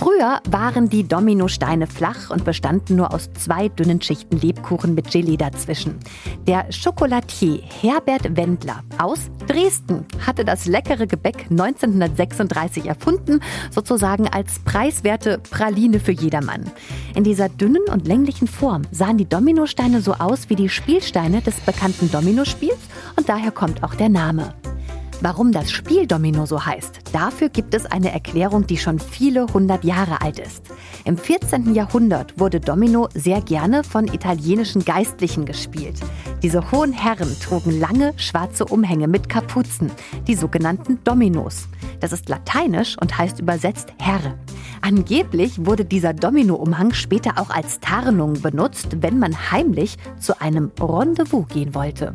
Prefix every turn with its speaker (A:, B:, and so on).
A: Früher waren die Dominosteine flach und bestanden nur aus zwei dünnen Schichten Lebkuchen mit Gelee dazwischen. Der Chocolatier Herbert Wendler aus Dresden hatte das leckere Gebäck 1936 erfunden, sozusagen als preiswerte Praline für jedermann. In dieser dünnen und länglichen Form sahen die Dominosteine so aus wie die Spielsteine des bekannten Dominospiels und daher kommt auch der Name. Warum das Spiel Domino so heißt, dafür gibt es eine Erklärung, die schon viele hundert Jahre alt ist. Im 14. Jahrhundert wurde Domino sehr gerne von italienischen Geistlichen gespielt. Diese hohen Herren trugen lange schwarze Umhänge mit Kapuzen, die sogenannten Dominos. Das ist lateinisch und heißt übersetzt Herr. Angeblich wurde dieser Domino-Umhang später auch als Tarnung benutzt, wenn man heimlich zu einem Rendezvous gehen wollte.